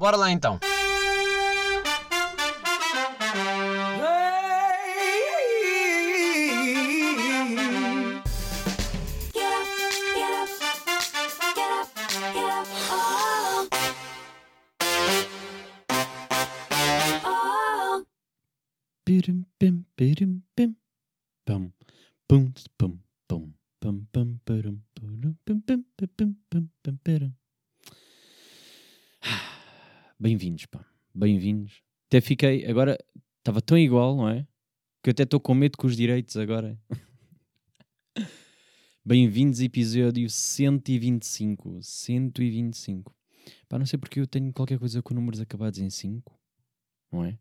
Bora lá então. Até fiquei, agora, estava tão igual, não é? Que eu até estou com medo com os direitos agora. Bem-vindos, episódio 125. 125. Pá, não sei porque eu tenho qualquer coisa com números acabados em 5, não é?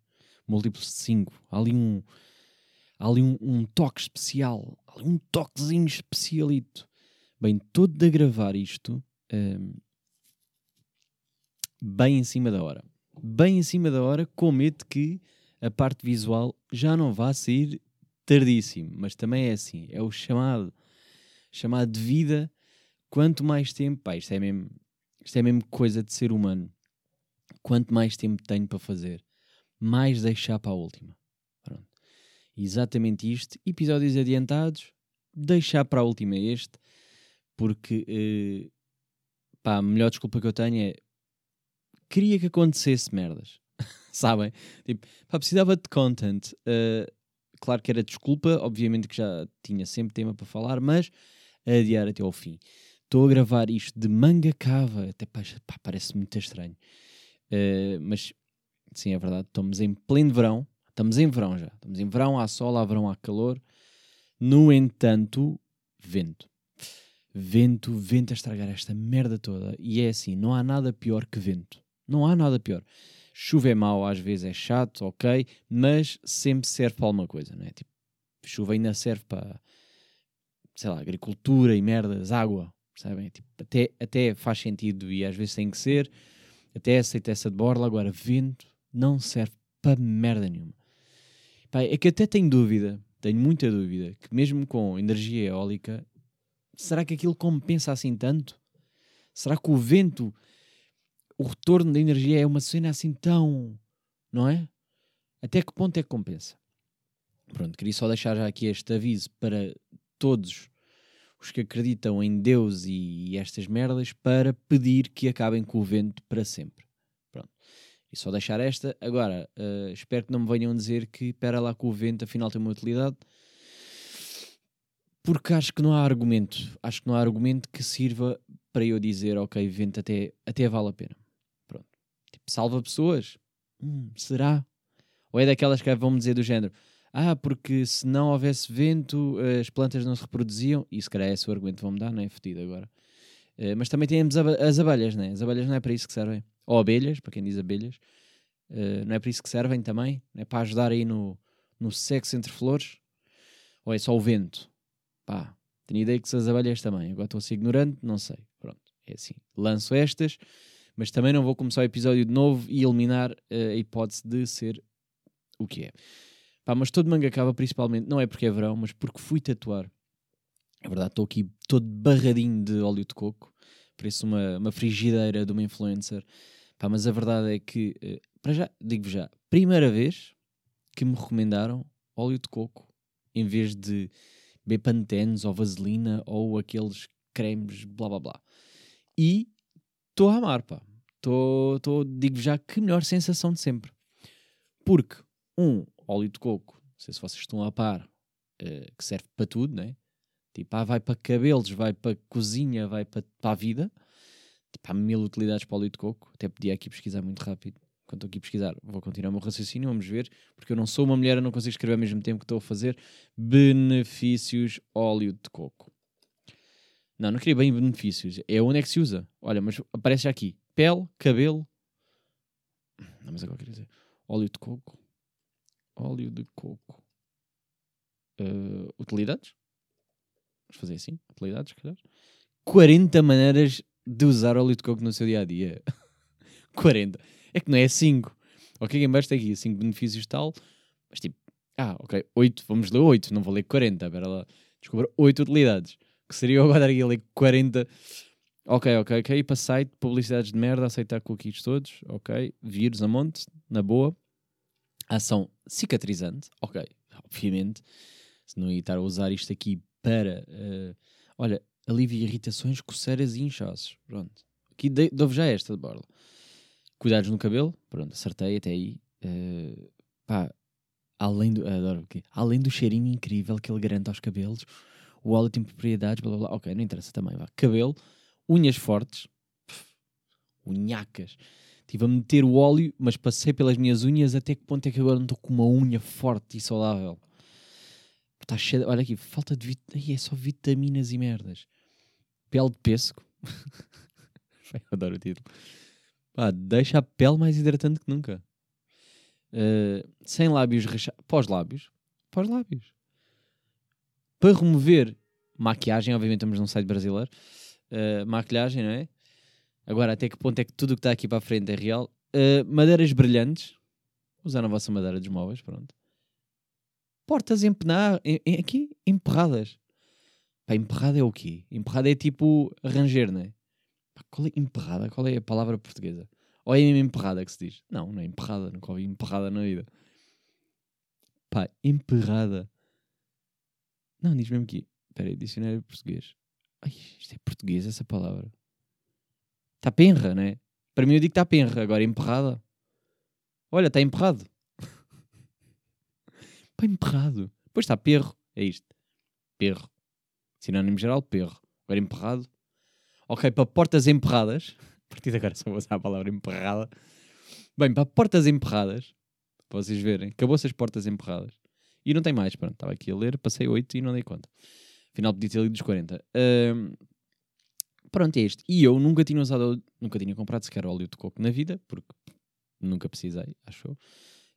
múltiplos de 5. Há ali um. Há ali um, um toque especial. Há ali um toquezinho especialito. Bem, todo a gravar isto. hum, bem em cima da hora. Bem em cima da hora, com medo que a parte visual já não vá sair tardíssimo. Mas também é assim. É o chamado. Chamado de vida. Quanto mais tempo. Pá, isto é mesmo. Isto é mesmo coisa de ser humano. Quanto mais tempo tenho para fazer mais deixar para a última. Pronto. Exatamente isto. Episódios adiantados, deixar para a última este, porque eh, pá, a melhor desculpa que eu tenho é queria que acontecesse merdas. Sabem? Tipo, pá, precisava de content. Eh, claro que era desculpa, obviamente que já tinha sempre tema para falar, mas adiar até ao fim. Estou a gravar isto de manga cava, até pá, pá, parece muito estranho. Eh, mas Sim, é verdade. Estamos em pleno verão. Estamos em verão já. Estamos em verão, há sol, há verão, há calor. No entanto, vento. Vento, vento a estragar esta merda toda. E é assim, não há nada pior que vento. Não há nada pior. Chuva é mau, às vezes é chato, ok, mas sempre serve para alguma coisa, não é? Tipo, chuva ainda serve para, sei lá, agricultura e merdas, água, percebem? Tipo, até, até faz sentido e às vezes tem que ser, até aceita essa de borla, agora vento não serve para merda nenhuma. Pá, é que até tenho dúvida, tenho muita dúvida, que mesmo com energia eólica, será que aquilo compensa assim tanto? Será que o vento, o retorno da energia é uma cena assim tão. Não é? Até que ponto é que compensa? Pronto, queria só deixar já aqui este aviso para todos os que acreditam em Deus e estas merdas para pedir que acabem com o vento para sempre. Pronto. E só deixar esta. Agora, eh, espero que não me venham dizer que espera lá que o vento afinal tem uma utilidade. Porque acho que não há argumento. Acho que não há argumento que sirva para eu dizer, ok, vento até, até vale a pena. Salva pessoas? Hum, será? Ou é daquelas que vão me dizer do género, ah, porque se não houvesse vento, as plantas não se reproduziam. E se calhar é esse o argumento vão-me dar, não é? Fetido agora. Eh, mas também temos as abelhas, né? As abelhas não é para isso que servem. Ou abelhas, para quem diz abelhas. Eh, não é para isso que servem também? Não é para ajudar aí no, no sexo entre flores? Ou é só o vento? Pá, tenho ideia que se as abelhas também. Agora estou a ser ignorante, não sei. Pronto, é assim. Lanço estas, mas também não vou começar o episódio de novo e eliminar eh, a hipótese de ser o que é. Pá, mas todo manga acaba principalmente, não é porque é verão, mas porque fui tatuar. É verdade, estou aqui todo barradinho de óleo de coco. Parece uma, uma frigideira de uma influencer. Pá, mas a verdade é que, eh, para já, digo já, primeira vez que me recomendaram óleo de coco em vez de Bepantenes ou vaselina ou aqueles cremes, blá blá blá. E estou a amar, pá. Tô, digo já que melhor sensação de sempre. Porque, um, óleo de coco, não sei se vocês estão a par, eh, que serve para tudo, né? Tipo, ah, vai para cabelos, vai para cozinha, vai para, para a vida. Tipo, há mil utilidades para óleo de coco. Até podia aqui pesquisar muito rápido. Quando estou aqui pesquisar, vou continuar o meu raciocínio, vamos ver. Porque eu não sou uma mulher, eu não consigo escrever ao mesmo tempo que estou a fazer. Benefícios óleo de coco. Não, não queria bem benefícios. É onde é que se usa. Olha, mas aparece já aqui. Pele, cabelo. Não, mas agora queria dizer. Óleo de coco. Óleo de coco. Eh, utilidades? Vamos fazer assim? Utilidades, calhar. 40 maneiras de usar óleo de coco no seu dia a dia. 40. É que não é 5. Ok, em baixo tem aqui 5 benefícios tal. Mas tipo, ah, ok, 8. Vamos ler 8. Não vou ler 40. Espera lá. Descobri 8 utilidades. Que seria eu agora a ler 40. Ok, ok, ok. Para site, publicidades de merda, aceitar cookies todos. Ok. Vírus a monte, na boa. Ação cicatrizante. Ok, obviamente. Se não ia estar a usar isto aqui para. eh, olha, alivia irritações, coceiras e inchaços. Pronto. Aqui dou-vos já esta de borla. Cuidados no cabelo. Pronto, acertei até aí. Eh, pá, além do. Adoro aqui. Além do cheirinho incrível que ele garante aos cabelos, o óleo tem propriedades, blá blá blá. Ok, não interessa também. Vá. Cabelo, unhas fortes, unhacas. Estive a meter o óleo, mas passei pelas minhas unhas até que ponto é que agora não estou com uma unha forte e saudável. Está cheio. de- Olha aqui, falta de. Vit... Ai, é só vitaminas e merdas. Pele de pêssego. Eu adoro o título. Pá, deixa a pele mais hidratante que nunca. Uh, sem lábios rechaçados. Pós-lábios. Pós-lábios. Para remover maquiagem, obviamente estamos num site brasileiro. Uh, maquilhagem, não é? Agora, até que ponto é que tudo o que está aqui para a frente é real? Uh, madeiras brilhantes. Usar a vossa madeira dos móveis, pronto. Portas empenar, em, em- aqui, emperradas. Pá, emperrada é o quê? Emperrada é tipo ranger, não é? Pá, qual é emperrada? Qual é a palavra portuguesa? Ou é mesmo emperrada que se diz? Não, não é emperrada. Nunca ouvi emperrada na vida. Pá, emperrada. Não, diz mesmo aqui. Espera aí, dicionário português. Ai, isto é português essa palavra. Está penra, não é? Para mim eu digo que está penra. Agora emperrada. Olha, está emperrado. Pá, emperrado. Depois está perro. É isto. Perro. Sinónimo geral, perro. Agora emperrado. Ok, para portas emperradas. A partir de agora só vou usar a palavra emperrada. Bem, para portas emperradas. Para vocês verem. Acabou-se as portas emperradas. E não tem mais. Pronto, estava aqui a ler. Passei 8 e não dei conta. Afinal, podia ter lido os 40. Ahm, pronto, é isto. E eu nunca tinha usado, nunca tinha comprado sequer óleo de coco na vida, porque nunca precisei, acho eu.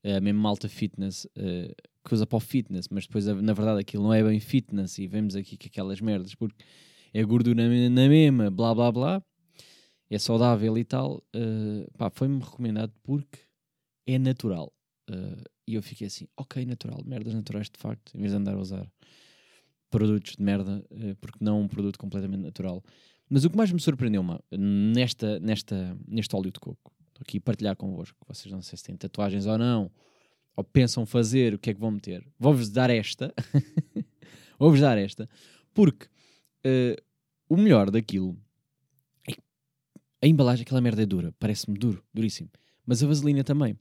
É mesmo malta fitness, eh, que usa para o fitness, mas depois, na verdade, aquilo não é bem fitness e vemos aqui com aquelas merdas, porque é gordura na mesma, blá blá blá, é saudável e tal. eh, pá, foi-me recomendado porque é natural. Eh, e eu fiquei assim, ok, natural, merdas naturais de facto, em vez de andar a usar produtos de merda, eh, porque não um produto completamente natural. Mas o que mais me surpreendeu ma, nesta, nesta, neste óleo de coco, estou aqui a partilhar convosco, vocês não sei se têm tatuagens ou não, ou pensam fazer, o que é que vão meter. Vou-vos dar esta, vou-vos dar esta, porque eh, o melhor daquilo é que a embalagem, aquela merda é dura, parece-me duro, duríssimo, mas a vaselina também.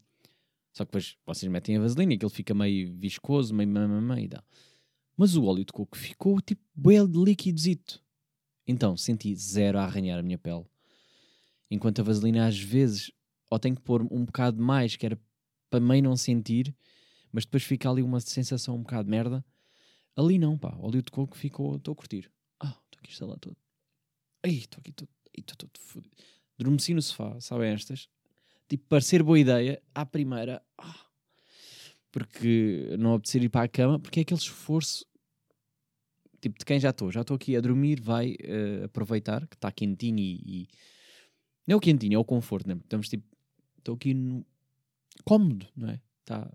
Só que depois vocês metem a vaselina e aquilo fica meio viscoso, meio mamamã e dá. Mas o óleo de coco ficou tipo belo de líquidozito. Então senti zero a arranhar a minha pele. Enquanto a vaselina às vezes ou tenho que pôr um bocado mais, que era para meio não sentir, mas depois fica ali uma sensação um bocado de merda. Ali não, pá. Óleo de coco ficou. Estou a curtir. Ah, estou aqui instalado todo. Ai, estou aqui todo. Estou todo fodido. Dormeci no sofá, sabem estas? Tipo, parecer boa ideia, à primeira. Ah, porque não apetecer ir para a cama, porque é aquele esforço tipo de quem já estou, já estou aqui a dormir, vai eh, aproveitar que está quentinho e, e- não é o quentinho, é o conforto, né? Estamos tipo, estou aqui no cómodo, não é? Tá...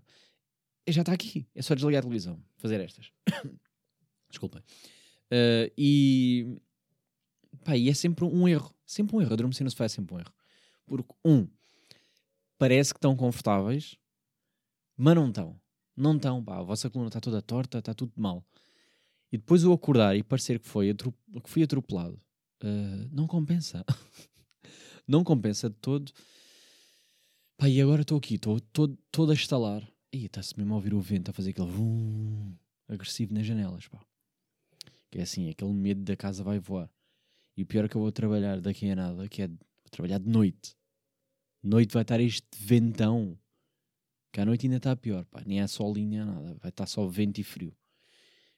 Já está aqui, é só desligar a televisão, fazer estas. Desculpem. Eh, e pá, e é sempre um erro, sempre um erro. Adormecer no sofá é sempre um erro. Porque, um, parece que estão confortáveis, mas não estão. Não estão, pá. A vossa coluna está toda torta, está tudo mal. E depois o acordar e parecer que, foi que fui atropelado, eh, não compensa. não compensa de todo. Pá, e agora estou aqui, estou todo, a estalar. Ih, está-se mesmo a ouvir o vento a fazer aquele vum agressivo nas janelas, pá. Que é assim, aquele medo da casa vai voar. E o pior é que eu vou trabalhar daqui a nada, que é trabalhar de noite. Noite vai estar este ventão. Que à noite ainda está pior, pá. Nem há sol nem há nada. Vai estar só vento e frio.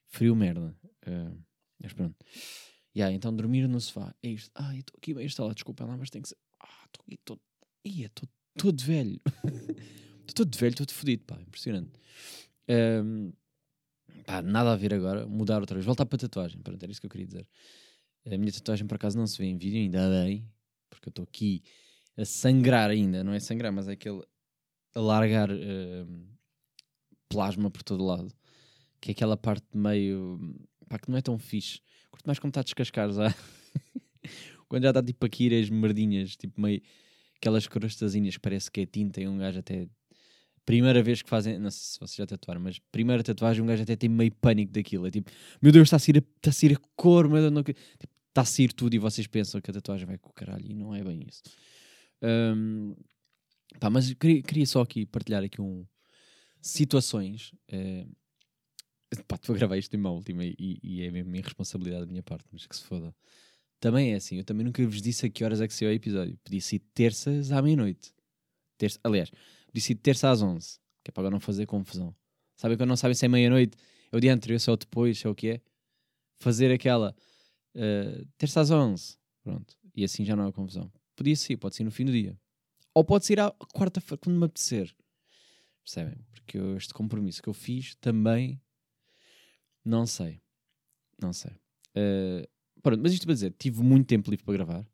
Frio merda. Eh, mas pronto. Yeah, então dormir no sofá. É isto. Ah, estou aqui bem instalado. Desculpa lá, mas tem que ser. Ah, estou aqui todo. Ia, estou todo velho. Estou todo velho, todo fodido, pá. Impressionante. Ehm, pá, nada a ver agora. Mudar outra vez. Voltar para a tatuagem. Pronto, era isso que eu queria dizer. A minha tatuagem, por acaso, não se vê em vídeo, ainda bem. Porque eu estou aqui a sangrar ainda. Não é sangrar, mas é aquele. A largar ehm, plasma por todo lado. Que é aquela parte meio. pá, que não é tão fixe. Curto mais como está a descascar já. quando já está tipo ir as merdinhas, tipo meio aquelas crostazinhas que parece que é tinta e um gajo até. Primeira vez que fazem, não sei se vocês já tatuaram, mas primeira tatuagem, um gajo até tem meio pânico daquilo. É tipo, meu Deus, está a sair a, está a, sair a cor, meu Deus, não... tipo, está a sair tudo e vocês pensam que a tatuagem vai com o caralho e não é bem isso. Hum, pá, mas queria, queria só aqui partilhar aqui um situações. eh, pá, estou a gravar isto em uma última e, e é mesmo responsabilidade da minha parte, mas que se foda. Também é assim, eu também nunca vos disse a que horas é que saiu o episódio. Podia ser terças à meia-noite. Terça, aliás, podia ser terça às onze, que é para agora não fazer confusão. Sabem quando não sabem se é meia-noite, é o dia anterior, se é o depois, se é o que é? Fazer aquela eh, terça às onze, pronto, e assim já não há confusão. Podia ser, pode ser no fim do dia. Ou pode ser à quarta-feira, quando me apetecer. Percebem? Porque eu- este compromisso que eu fiz também não sei. Não sei. Eh, pronto, mas isto para dizer, tive muito tempo livre para gravar.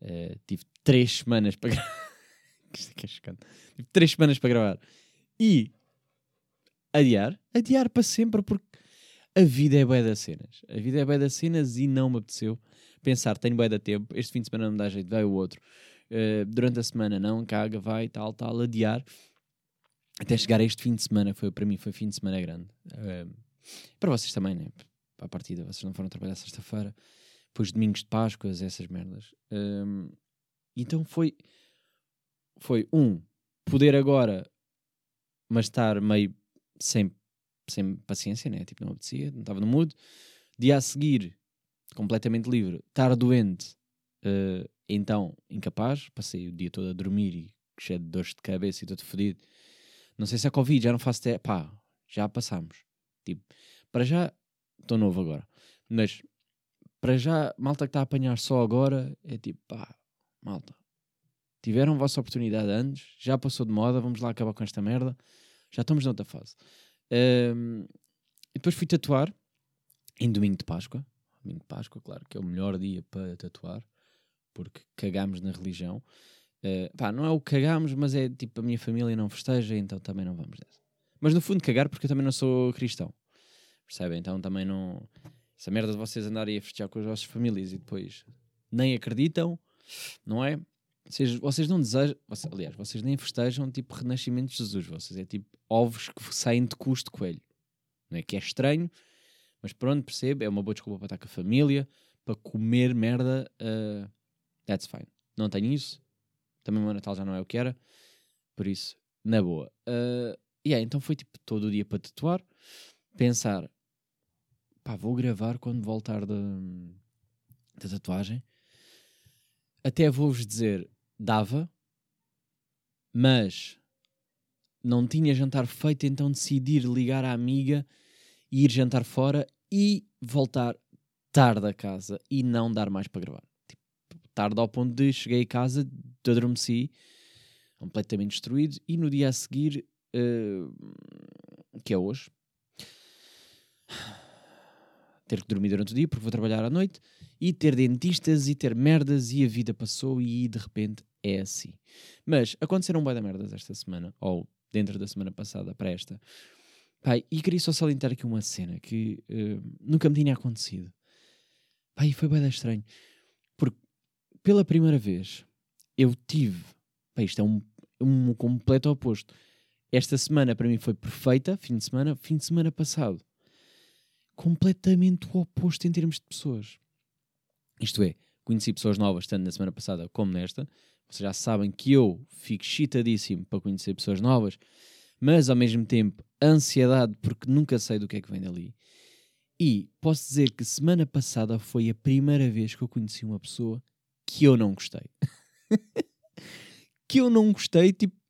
Eh, tive três semanas para gravar. isto é que é chocante. Tive três semanas para gravar. E adiar, adiar para sempre, porque a vida é bué das cenas. A vida é bué das cenas e não me apeteceu pensar, tenho bué da tempo, este fim de semana não me dá jeito, vai o outro. Eh, durante a semana não, caga, vai, tal, tal, adiar. Até chegar a este fim de semana, foi, para mim foi fim de semana grande. Eh, para vocês também, né? Para a partida, vocês não foram trabalhar sexta-feira, depois domingos de Páscoas, essas merdas. Ehm, então foi, foi um, poder agora, mas estar meio sem, sem paciência, né? Tipo, não apetecia, não estava no mood. Dia a seguir, completamente livre, estar doente, eh, então incapaz, passei o dia todo a dormir e cheio de dores de cabeça e todo fodido. Não sei se é Covid, já não faço te... pá, já passámos. Tipo, para já, estou novo agora, mas para já, malta que está a apanhar só agora, é tipo, pá, malta, tiveram vossa oportunidade antes, já passou de moda, vamos lá acabar com esta merda, já estamos noutra fase. Ahm, e depois fui tatuar em domingo de Páscoa. Domingo de Páscoa, claro, que é o melhor dia para tatuar, porque cagámos na religião. Eh, pá, não é o cagámos, mas é tipo a minha família não festeja, então também não vamos dessa. Mas no fundo, cagar, porque eu também não sou cristão, percebem? Então também não. Essa merda de vocês andarem a festejar com as vossas famílias e depois nem acreditam, não é? Vocês, vocês não desejam, vocês- aliás, vocês nem festejam tipo renascimento de Jesus, vocês é tipo ovos que saem de custo coelho, não é? Que é estranho, mas pronto, percebe, é uma boa desculpa para estar com a família, para comer merda, uh, that's fine. Não tenho isso, também o meu Natal já não é o que era, por isso, na boa. Uh, yeah, então foi tipo todo o dia para tatuar, pensar, pá, vou gravar quando voltar da, da tatuagem. Até vou-vos dizer, dava, mas não tinha jantar feito, então decidi ligar à amiga e ir jantar fora e voltar tarde a casa e não dar mais para gravar. Tipo, tarde ao ponto de cheguei a casa, adormeci, completamente destruído, e no dia a seguir, eh, que é hoje, ter que dormir durante o dia porque vou trabalhar à noite e ter dentistas e ter merdas e a vida passou e de repente é assim. Mas aconteceram um de merdas esta semana, ou dentro da semana passada para esta. Pai, e queria só salientar aqui uma cena que eh, nunca me tinha acontecido. Pai, foi bem estranho. Porque pela primeira vez eu tive. Pai, isto é um, um completo oposto. Esta semana para mim foi perfeita, fim de semana. Fim de semana passado, completamente o oposto em termos de pessoas. Isto é, conheci pessoas novas, tanto na semana passada como nesta. Vocês já sabem que eu fico chitadíssimo para conhecer pessoas novas, mas ao mesmo tempo ansiedade porque nunca sei do que é que vem dali. E posso dizer que semana passada foi a primeira vez que eu conheci uma pessoa que eu não gostei. que eu não gostei, tipo,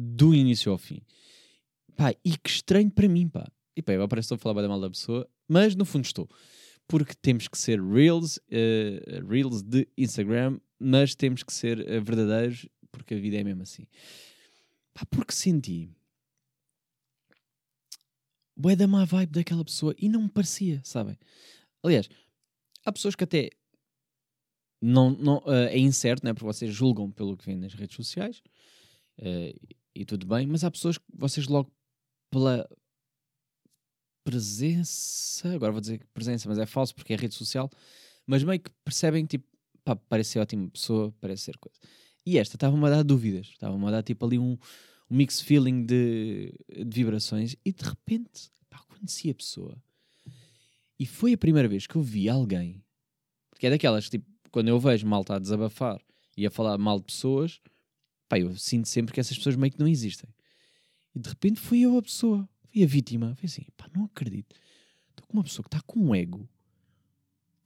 do início ao fim. Pá, e que estranho para mim, pá. E pá, eu parece que estou a falar bem mal da pessoa, mas no fundo estou. Porque temos que ser reels, eh, reels de Instagram, mas temos que ser eh, verdadeiros, porque a vida é mesmo assim. Pá, porque senti bué da má vibe daquela pessoa e não me parecia, sabem? Aliás, há pessoas que até não, não, eh, é incerto, né? porque vocês julgam pelo que vem nas redes sociais eh, e tudo bem, mas há pessoas que vocês logo pela presença, agora vou dizer presença, mas é falso porque é rede social, mas meio que percebem tipo, pá, parece ser ótima pessoa, parece ser coisa. E esta estava-me a dar dúvidas, estava-me a dar tipo ali um, um mix feeling de, de vibrações e de repente, pá, conheci a pessoa. E foi a primeira vez que eu vi alguém, que é daquelas que, tipo, quando eu vejo malta a desabafar e a falar mal de pessoas, pá, eu sinto sempre que essas pessoas meio que não existem. E de repente fui eu a pessoa, fui a vítima. Foi assim, pá, não acredito. Estou com uma pessoa que está com um ego.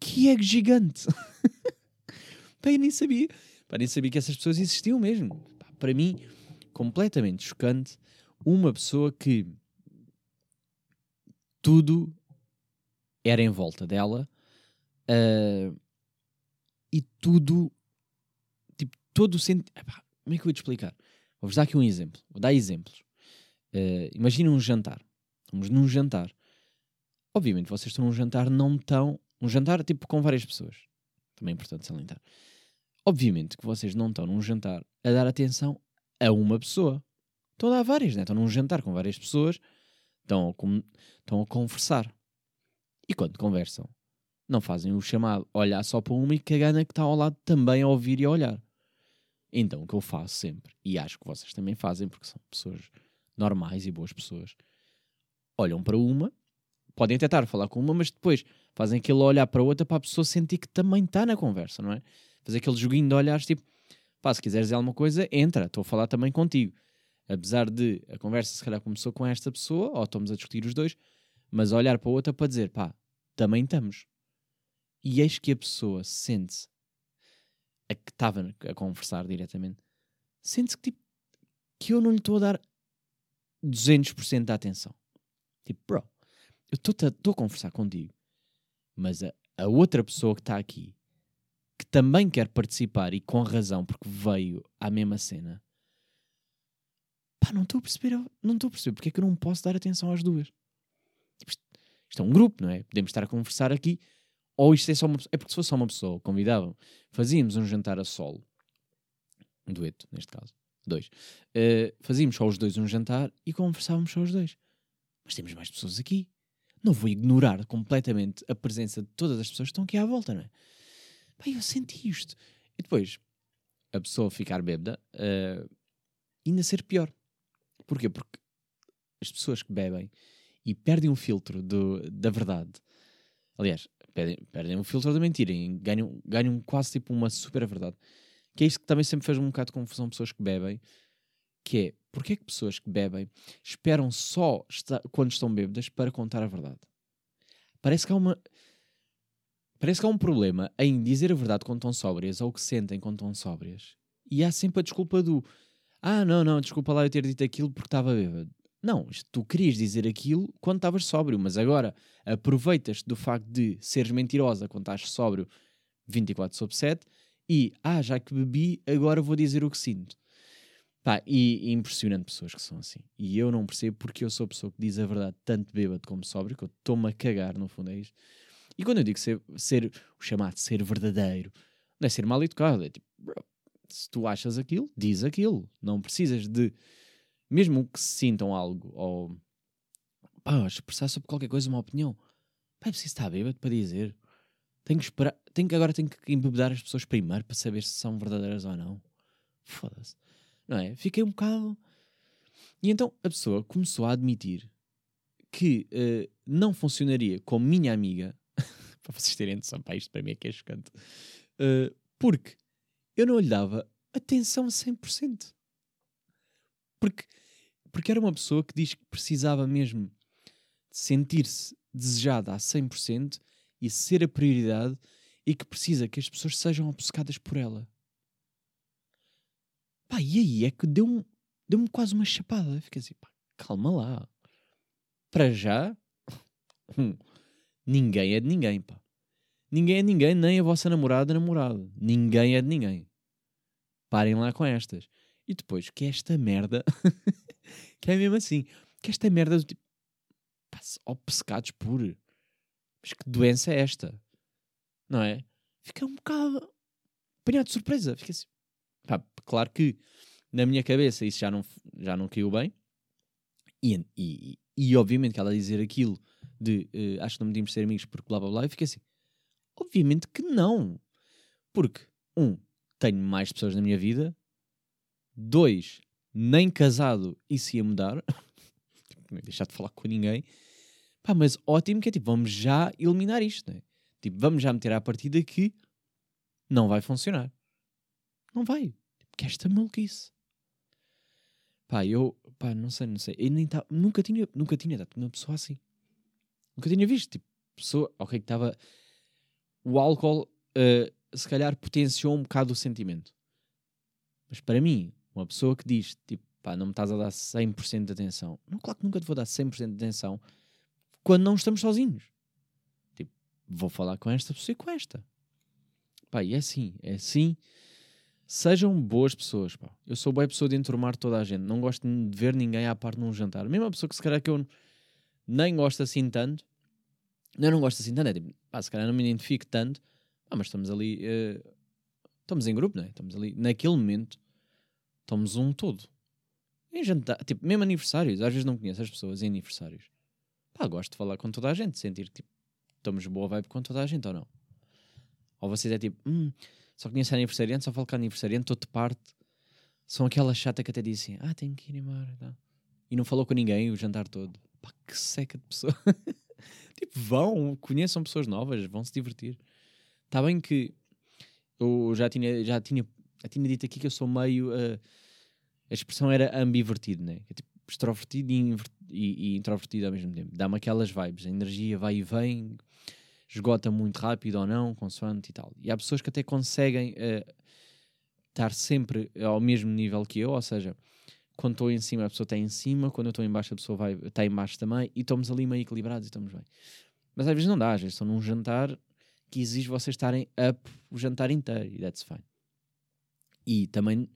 Que ego gigante! pá, eu nem sabia. Pá, nem sabia que essas pessoas existiam mesmo. Pá, para mim, completamente chocante, uma pessoa que tudo era em volta dela ah, e tudo, tipo, todo o sentido. Como é que eu vou te explicar? Vou-vos dar aqui um exemplo. Vou dar exemplos. Uh, Imaginem um jantar. Estamos num jantar. Obviamente, vocês estão num jantar, não estão. Um jantar tipo com várias pessoas. Também é importante salientar. Obviamente que vocês não estão num jantar a dar atenção a uma pessoa. Estão a dar várias, né? Estão num jantar com várias pessoas, estão a, com- estão a conversar. E quando conversam, não fazem o chamado olhar só para uma e cagar na que está ao lado também a ouvir e a olhar. Então o que eu faço sempre, e acho que vocês também fazem, porque são pessoas normais e boas pessoas, olham para uma, podem tentar falar com uma, mas depois fazem aquele olhar para a outra para a pessoa sentir que também está na conversa, não é? Fazer aquele joguinho de olhares tipo, pá, se quiseres dizer alguma coisa, entra, estou a falar também contigo. Apesar de a conversa se calhar começou com esta pessoa, ou estamos a discutir os dois, mas olhar para a outra para dizer, pá, também estamos. E eis que a pessoa sente-se, a que estava a conversar diretamente, sente-se que, tipo, que eu não lhe estou a dar 200% da atenção. Tipo, bro, eu estou a conversar contigo, mas a, a outra pessoa que está aqui, que também quer participar e com razão, porque veio à mesma cena, pá, não estou a perceber, não estou a perceber porque é que eu não posso dar atenção às duas. Tipo, isto, isto é um grupo, não é? Podemos estar a conversar aqui, ou isto é só uma pessoa. É porque se fosse só uma pessoa, convidavam, fazíamos um jantar a solo, um dueto, neste caso, dois. Uh, fazíamos só os dois um jantar e conversávamos só os dois. Mas temos mais pessoas aqui. Não vou ignorar completamente a presença de todas as pessoas que estão aqui à volta, não é? Pá, eu senti isto. E depois, a pessoa ficar bêbada, uh, ainda ser pior. Porquê? Porque as pessoas que bebem e perdem um filtro do, da verdade, aliás, perdem, perdem um filtro da mentira e ganham, ganham quase tipo uma super verdade. Que é isto que também sempre fez um bocado de confusão pessoas que bebem, que é, porque é que pessoas que bebem esperam só quando estão bêbadas para contar a verdade? Parece que há uma... Parece que há um problema em dizer a verdade quando estão sóbrias ou o que sentem quando estão sóbrias. E há sempre a desculpa do ah, não, não, desculpa lá eu ter dito aquilo porque estava bêbado. Não, tu querias dizer aquilo quando estavas sóbrio, mas agora aproveitas-te do facto de seres mentirosa quando estás sóbrio 24 sobre 7 e, ah, já que bebi, agora vou dizer o que sinto. Pá, e, e impressionante pessoas que são assim. E eu não percebo porque eu sou a pessoa que diz a verdade tanto bêbado como sóbrio, que eu estou-me a cagar, no fundo é isto. E quando eu digo ser, ser o chamado ser verdadeiro, não é ser mal educado, é tipo, bro, se tu achas aquilo, diz aquilo. Não precisas de, mesmo que sintam algo, ou pá, expressar sobre qualquer coisa uma opinião, pá, é preciso estar bêbado para dizer. Tenho que esperar, tenho que agora tenho que embebedar as pessoas primeiro para saber se são verdadeiras ou não. Foda-se. Não é? Fiquei um bocado. E então a pessoa começou a admitir que eh, não funcionaria como minha amiga, para vocês terem noção, pá, isto para mim é que é chocante, eh, porque eu não lhe dava atenção a 100%. Porque, porque era uma pessoa que diz que precisava mesmo de sentir-se desejada a 100% e ser a prioridade e que precisa que as pessoas sejam obcecadas por ela. Pá, e aí é que deu-me deu quase uma chapada. Fiquei assim, pá, calma lá. Para já, hum, ninguém é de ninguém, pá. Ninguém é de ninguém, nem a vossa namorada, namorado. Ninguém é de ninguém. Parem lá com estas. E depois, que esta merda, que é mesmo assim, que esta merda do tipo, obcecados por. Mas que doença é esta? Não é? Fica um bocado apanhado de surpresa. Fica assim. Pá, claro que na minha cabeça isso já não, já não caiu bem. E, e, e obviamente que ela dizer aquilo de eh, acho que não podíamos ser amigos porque blá blá blá, eu fiquei assim. Obviamente que não. Porque um, tenho mais pessoas na minha vida. Dois, nem casado isso ia mudar. Não ia deixar de falar com ninguém. Pá, mas ótimo que é tipo, vamos já eliminar isto, né? Tipo, vamos já meter à partida que não vai funcionar. Não vai. Tipo, que esta maluquice. Pá, eu, pá, não sei, não sei. Eu nem tá, nunca tinha, nunca tinha dado uma pessoa assim. Nunca tinha visto. Tipo, pessoa, ok, que estava. O álcool, eh, se calhar, potenciou um bocado o sentimento. Mas para mim, uma pessoa que diz, tipo, pá, não me estás a dar 100% de atenção. Não, claro que nunca te vou dar 100% de atenção quando não estamos sozinhos. Tipo, vou falar com esta pessoa e com esta. Pá, e é assim, é assim. Sejam boas pessoas, pá. Eu sou boa pessoa de enturmar toda a gente. Não gosto de ver ninguém à parte num jantar. Mesmo a pessoa que se calhar que eu nem gosto assim tanto. Não, eu não gosto assim tanto. É tipo, pá, se calhar não me identifico tanto. Ah, mas estamos ali. eh, estamos em grupo, não é? Estamos ali. Naquele momento, estamos um todo. Em jantar, tipo, mesmo aniversários. Às vezes não conheço as pessoas em aniversários. Pá, gosto de falar com toda a gente. Sentir que tipo, estamos boa vibe com toda a gente ou não. Ou vocês é tipo, hum, só conheço aniversariante, só falo com aniversariante, estou de parte. São aquela chata que até dizem, ah, tenho que ir embora. e tal. E não falou com ninguém o jantar todo. Pá, que seca de pessoa. tipo, vão, conheçam pessoas novas, vão se divertir. Está bem que eu já tinha, já tinha, já tinha dito aqui que eu sou meio. eh, a expressão era ambivertido, né? É tipo extrovertido e, e- e introvertido ao mesmo tempo. Dá-me aquelas vibes. A energia vai e vem, esgota muito rápido ou não, consoante e tal. E há pessoas que até conseguem eh, estar sempre ao mesmo nível que eu, ou seja, quando estou em cima a pessoa está em cima, quando eu estou em baixo a pessoa vai, está em baixo também, e estamos ali meio equilibrados e estamos bem. Mas às vezes não dá, às vezes estão num jantar que exige vocês estarem up o jantar inteiro, e that's fine. E também,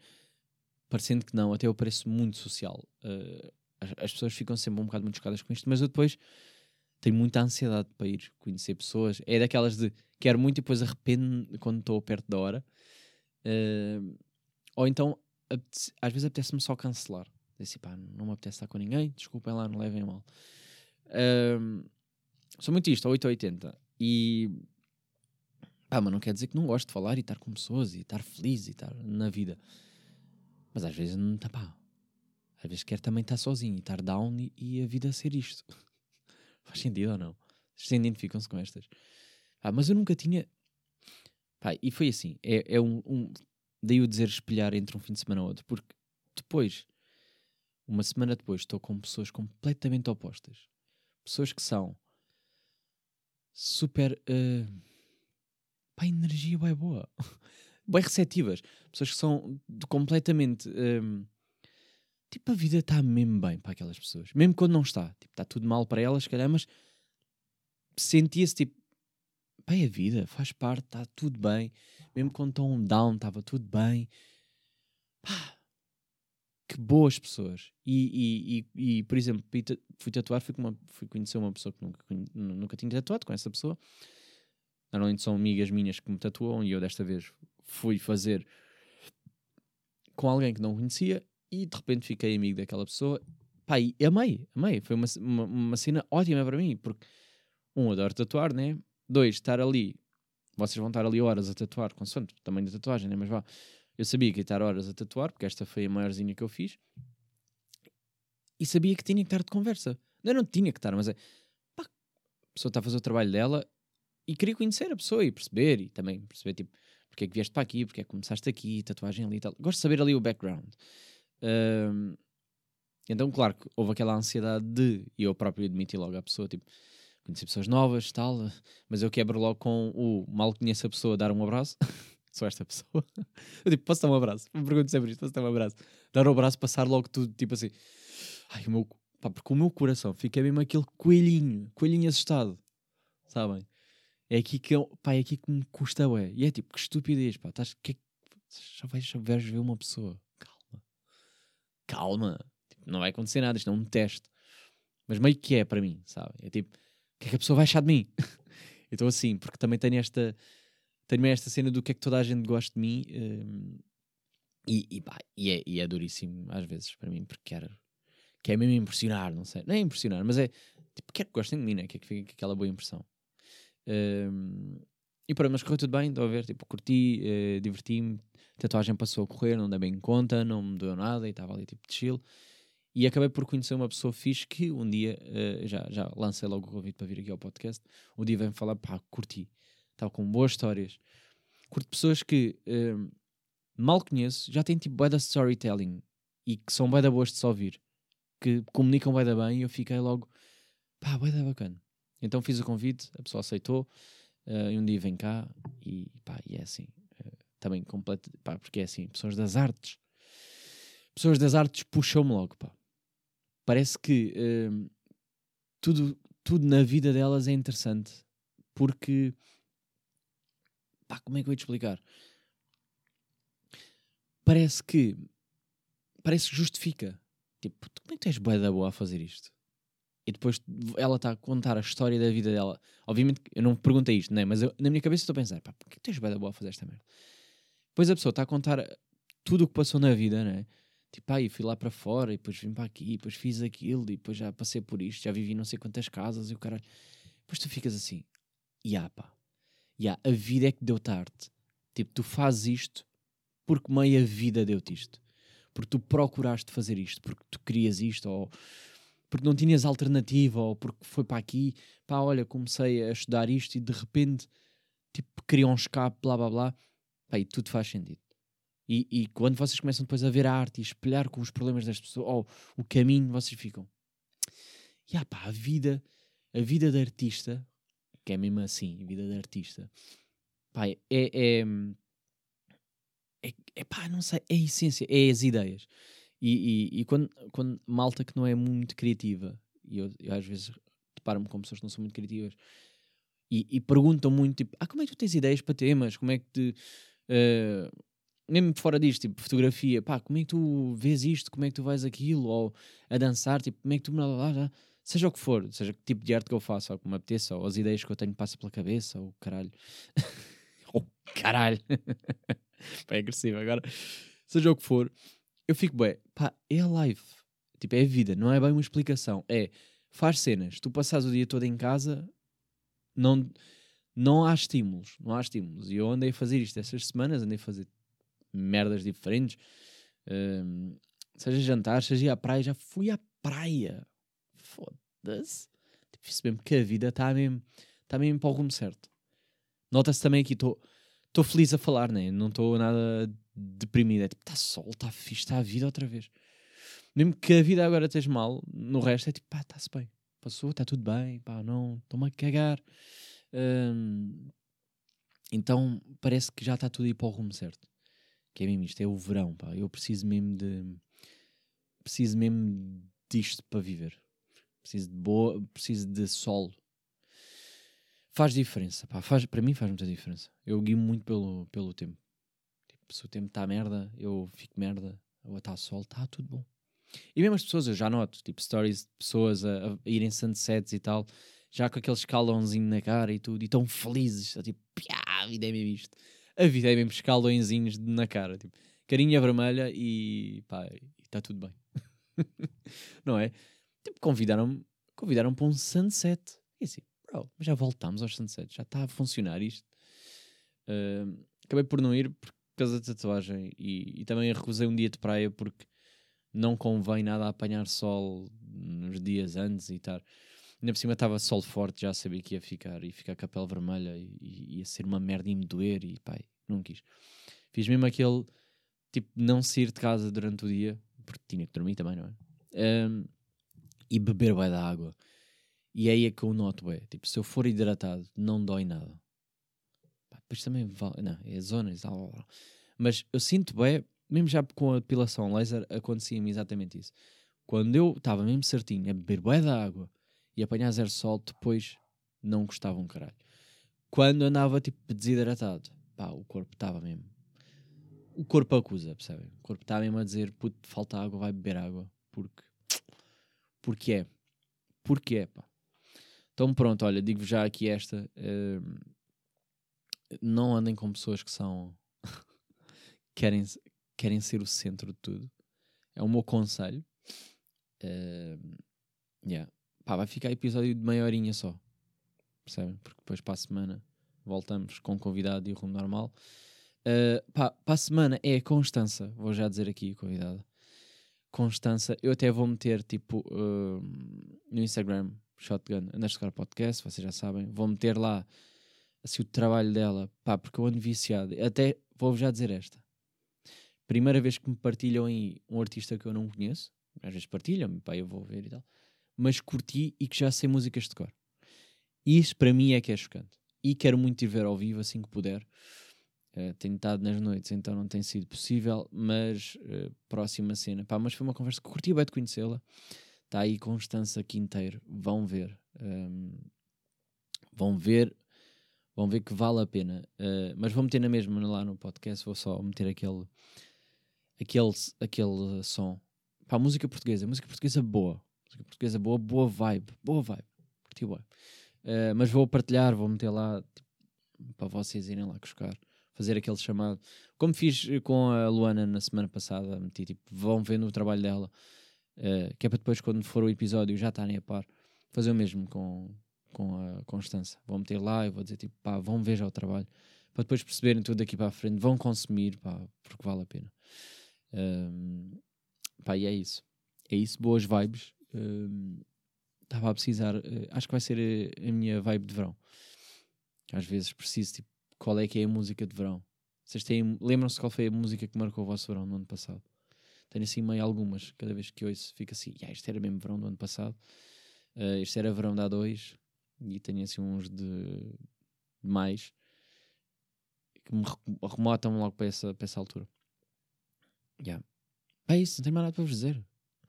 parecendo que não, até eu pareço muito social. Eh, as, as pessoas ficam sempre um bocado muito chocadas com isto, mas eu depois tenho muita ansiedade para ir conhecer pessoas. É daquelas de quero muito e depois arrependo quando estou perto da hora. Eh, ou então, às vezes apetece-me só cancelar. Dizer assim, pá, não me apetece estar com ninguém, desculpem lá, não levem mal. Ahm, sou muito isto, 8 ou 80. E pá, mas não quer dizer que não gosto de falar e estar com pessoas e estar feliz e estar na vida. Mas às vezes não tá pá. Às vezes quero também estar sozinho e estar down e, e a vida ser isto. Faz sentido ou não? Vocês identificam-se com estas? Pá, mas eu nunca tinha. Pá, e foi assim. É, é um, um. Daí o dizer espelhar entre um fim de semana e outro. Porque depois, uma semana depois, estou com pessoas completamente opostas. Pessoas que são super. eh, pá, energia bem boa. bem receptivas. Pessoas que são completamente. ehm, tipo, a vida está mesmo bem para aquelas pessoas. Mesmo quando não está. Tipo, está tudo mal para elas, se calhar, mas sentia-se tipo. Pá, é a vida, faz parte, está tudo bem. Mesmo quando estão down, estava tudo bem. Pá, que boas pessoas. E, e, e, e, por exemplo, fui ta- fui tatuar, fui, uma, fui conhecer uma pessoa que nunca, nunca tinha tatuado com essa pessoa. Normalmente são amigas minhas que me tatuam e eu desta vez fui fazer com alguém que não conhecia e de repente fiquei amigo daquela pessoa. Pá, e amei, amei. Foi uma, uma, uma cena ótima para mim, porque um, adoro tatuar, né? Dois, estar ali. Vocês vão estar ali horas a tatuar, consoante o tamanho da tatuagem, né? Mas vá. Eu sabia que ia estar horas a tatuar, porque esta foi a maiorzinha que eu fiz. E sabia que tinha que estar de conversa. Não, não tinha que estar, mas é. Pá, a pessoa está a fazer o trabalho dela e queria conhecer a pessoa e perceber. E também perceber, tipo, porque é que vieste para aqui, porque é que começaste aqui, tatuagem ali e tal. Gosto de saber ali o background. Ahm, então, claro que houve aquela ansiedade de, e eu próprio admiti logo à pessoa, tipo, conhecer pessoas novas, tal, mas eu quebro logo com o mal conheço a pessoa, dar um abraço. Sou esta pessoa. Eu tipo, posso dar um abraço? Me pergunto sempre isto, posso dar um abraço? Dar um abraço, passar logo tudo, tipo assim. Ai, o meu, pá, porque o meu coração fica mesmo aquele coelhinho, coelhinho assustado, sabem? É aqui que, eu, pá, é aqui que me custa, ué. E é tipo, que estupidez, pá, estás, que, é já vais, já vais ver uma pessoa. Calma. Calma. Tipo, não vai acontecer nada, isto não é um teste. Mas meio que é para mim, sabe? É tipo, o que é que a pessoa vai achar de mim? eu estou assim, porque também tenho esta, tenho esta cena do que é que toda a gente gosta de mim. hum, e, e, pá, e, é, e é duríssimo às vezes para mim, porque quero, quer mesmo impressionar, não sei. Não é impressionar, mas é tipo, quero que gostem de mim, né? Quer que fique aquela boa impressão. Hum, e pronto, mas correu tudo bem, estou a ver, tipo, curti, eh, diverti-me, a tatuagem passou a correr, não dei bem em conta, não me doeu nada e estava ali tipo de chill. E acabei por conhecer uma pessoa fixe que um dia, eh, já, já lancei logo o convite para vir aqui ao podcast, um dia vem falar, pá, curti, estava com boas histórias. Curto pessoas que mal conheço, já têm tipo bué da storytelling e que são bué da boas de se ouvir, que comunicam bué da bem e eu fiquei logo, pá, bué da bacana. Então fiz o convite, a pessoa aceitou, eh, e um dia vem cá e pá, e é assim, eh, também completo, pá, porque é assim, pessoas das artes, pessoas das artes puxam-me logo, pá. Parece que eh, tudo, tudo na vida delas é interessante, porque, pá, como é que eu ia te explicar? Parece que, parece que justifica. Tipo, como é que tu és da boa a fazer isto? E depois ela está a contar a história da vida dela. Obviamente, eu não perguntei isto, né? mas eu, na minha cabeça estou a pensar: pá, porquê tens bem da boa a fazer esta merda? Depois a pessoa está a contar tudo o que passou na vida, né? Tipo, aí fui lá para fora, e depois vim para aqui, e depois fiz aquilo, e depois já passei por isto, já vivi não sei quantas casas, e o caralho. Depois tu ficas assim: ya, pá, ya, a vida é que deu tarde. Tipo, tu fazes isto porque meia vida deu-te isto. Porque tu procuraste fazer isto, porque tu querias isto, ou porque não tinhas alternativa ou porque foi para aqui, pá, olha, comecei a estudar isto e de repente, tipo, queria um escape, blá blá blá, pá, e tudo faz sentido. E, e quando vocês começam depois a ver a arte e espelhar com os problemas das pessoas, ou o caminho, vocês ficam, e ah, pá, a vida, a vida de artista, que é mesmo assim, a vida de artista, pá, é, é, é, é pá, não sei, é a essência, é as ideias. E, e, e quando, quando malta que não é muito criativa, e eu, eu às vezes deparo-me com pessoas que não são muito criativas, e, e, perguntam muito, tipo, ah, como é que tu tens ideias para temas? Como é que te... Uh, mesmo fora disto, tipo, fotografia, pá, como é que tu vês isto? Como é que tu vais aquilo? Ou a dançar, tipo, como é que tu... Seja o que for, seja que tipo de arte que eu faço, ou que me apeteça, ou as ideias que eu tenho passam pela cabeça, ou caralho. oh, caralho. pá, é agressivo agora. Seja o que for, eu fico bem, pá, é a live. Tipo, é a vida, não é bem uma explicação. É, faz cenas, tu passas o dia todo em casa, não, não há estímulos, não há estímulos. E eu andei a fazer isto essas semanas, andei a fazer merdas diferentes, um, seja jantar, seja ir à praia, já fui à praia. Foda-se. Tipo, isso mesmo que a vida está mesmo, tá mesmo para o rumo certo. Nota-se também aqui, estou feliz a falar, né? não estou nada deprimido. É tipo, está sol, está fixe, está a vida outra vez. Mesmo que a vida agora esteja mal, no resto é tipo, pá, está-se bem. Passou, está tudo bem, pá, não, estou-me a cagar. Hum, então parece que já está tudo aí para o rumo certo. Que é mesmo isto, é o verão, pá. Eu preciso mesmo de. Preciso mesmo disto para viver. Preciso de boa, preciso de sol. Faz diferença, pá. Faz, para mim faz muita diferença. Eu guio muito pelo, pelo tempo se o tempo está merda, eu fico merda, ou está sol, está tudo bom. E mesmo as pessoas, eu já noto, tipo, stories de pessoas a, a irem sunsets e tal, já com aquele escalãozinho na cara e tudo, e tão felizes, tá, tipo, a vida é mesmo isto. A vida é mesmo escalõezinhos na cara, tipo, carinha vermelha e pá, está tudo bem. Não é? Tipo, convidaram-me convidaram para um sunset. E assim, bro, já voltamos aos sunsets, já está a funcionar isto. Uh, acabei por não ir porque causa da tatuagem e, e também recusei um dia de praia porque não convém nada apanhar sol nos dias antes e estar. Ainda por cima estava sol forte, já sabia que ia ficar e ficar com a pele vermelha e, e ia ser uma merda e me doer e pai, não quis. Fiz mesmo aquele tipo não sair de casa durante o dia, porque tinha que dormir também, não é? Um, e beber bem da água. E aí é que eu noto, é, tipo, se eu for hidratado, não dói nada. Depois também vale. Não, é zonas. Mas eu sinto bem, mesmo já com a depilação laser, acontecia-me exatamente isso. Quando eu estava mesmo certinho a beber bué da água e apanhar zero sol, depois não gostava um caralho. Quando andava tipo desidratado, pá, o corpo estava mesmo. O corpo acusa, percebem? O corpo está mesmo a dizer, puto, falta água, vai beber água. Porque. Porque é. Porque é, pá. Então pronto, olha, digo já aqui esta. Uh, não andem com pessoas que são. querem, querem ser o centro de tudo. É o meu conselho. Uh, yeah. Pá, vai ficar episódio de meia horinha só. Percebem? Porque depois para a semana voltamos com convidado e rumo normal. Uh, pá, para a semana é a Constança, vou já dizer aqui, convidada. Constança, eu até vou meter tipo uh, no Instagram, Shotgun underscore podcast, vocês já sabem, vou meter lá assim o trabalho dela, pá, porque eu ando viciado. Até vou já dizer esta. Primeira vez que me partilham aí um artista que eu não conheço, às vezes partilham-me, pá, eu vou ver e tal, mas curti e que já sei músicas de cor. Isso para mim é que é chocante. E quero muito ir ver ao vivo assim que puder. Uh, tenho estado nas noites, então não tem sido possível, mas uh, próxima cena. Pá, mas foi uma conversa que curti bem de conhecê-la. Está aí Constança Quinteiro. Vão ver. Um, vão ver. Vão ver que vale a pena. Uh, mas vou meter na mesma lá no podcast. Vou só meter aquele, aquele, aquele som. Pá, música portuguesa. Música portuguesa boa. Música portuguesa boa, boa vibe. Boa vibe. Curti bem. Uh, mas vou partilhar, vou meter lá tipo, para vocês irem lá buscar fazer aquele chamado. Como fiz com a Luana na semana passada, meti tipo, vão vendo o trabalho dela, uh, que é para depois, quando for o episódio, já estarem a par. Fazer o mesmo com, com a Constança. Vou meter lá e vou dizer tipo, pá, vão ver já o trabalho, para depois perceberem tudo daqui para a frente, vão consumir, pá, porque vale a pena. Um, pá, e é isso. É isso, boas vibes. Estava a precisar, uh, acho que vai ser a, a minha vibe de verão. Às vezes preciso tipo qual é que é a música de verão. Vocês têm, lembram-se qual foi a música que marcou o vosso verão no ano passado? Tenho assim meio algumas, cada vez que ouço fica assim, yeah, isto era mesmo verão do ano passado, uh, isto era verão há dois, e tenho assim uns de, mais que me remotam logo para essa, para essa altura. Yeah. É isso, não tenho mais nada para vos dizer.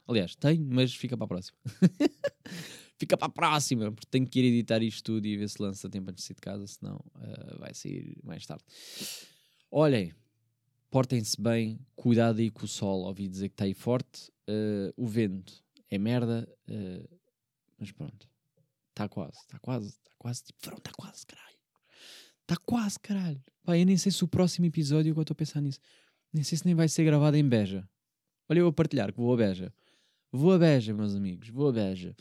Aliás, tenho, mas fica para a próxima. fica para a próxima, porque tenho que ir editar isto tudo e ver se lança tempo antes de sair de casa, senão uh, vai sair mais tarde. Olhem, portem-se bem, cuidado aí com o sol, ouvi dizer que está aí forte, uh, o vento é merda, uh, mas pronto, está quase, está quase, está quase, tipo, verão está quase, caralho. Está quase, caralho. Pá, eu nem sei se o próximo episódio, que eu estou a pensar nisso, nem sei se nem vai ser gravado em Beja. Olha eu a partilhar que vou a Beja. Vou a Beja, meus amigos, vou a Beja.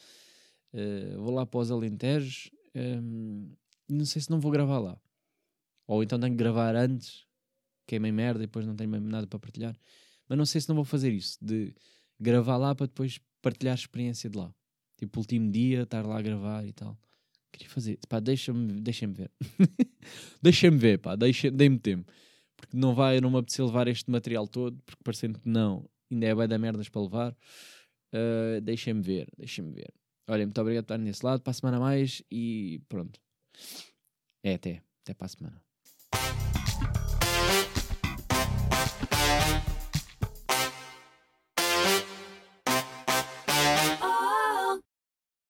Uh, vou lá para os Alentejos um, e não sei se não vou gravar lá. Ou então tenho que gravar antes, queimei merda e depois não tenho mesmo nada para partilhar. Mas não sei se não vou fazer isso, de gravar lá para depois partilhar a experiência de lá. Tipo, último dia, estar lá a gravar e tal. Queria fazer, pá, deixa-me deixa ver. deixa-me ver, pá, deixa, dê-me tempo. Porque não vai, não me apetecer levar este material todo, porque parecendo que não, ainda é bem da merdas para levar. Uh, deixa-me ver, deixa-me ver. Olha, muito obrigado por estar nesse lado. Para a semana mais e pronto. É até. Até para a semana.